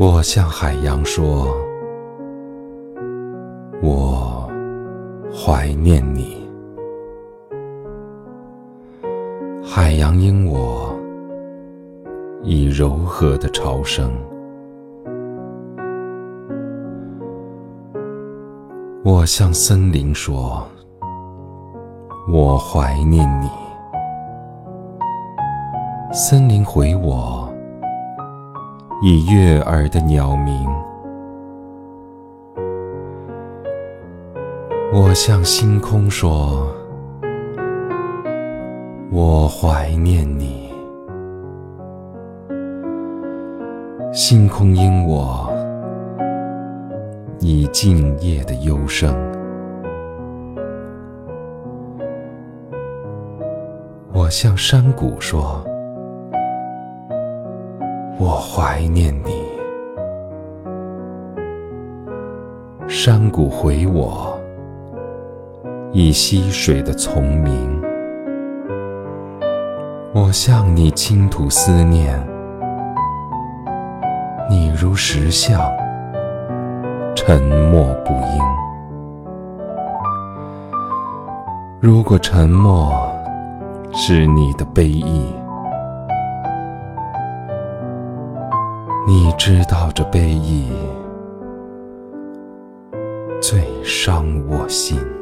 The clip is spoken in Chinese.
我向海洋说：“我怀念你。”海洋因我以柔和的潮声。我向森林说：“我怀念你。”森林回我。以悦耳的鸟鸣，我向星空说：“我怀念你。”星空因我以静夜的幽声，我向山谷说。我怀念你，山谷回我，以溪水的丛鸣。我向你倾吐思念，你如石像，沉默不应。如果沉默是你的悲意。你知道这悲意最伤我心。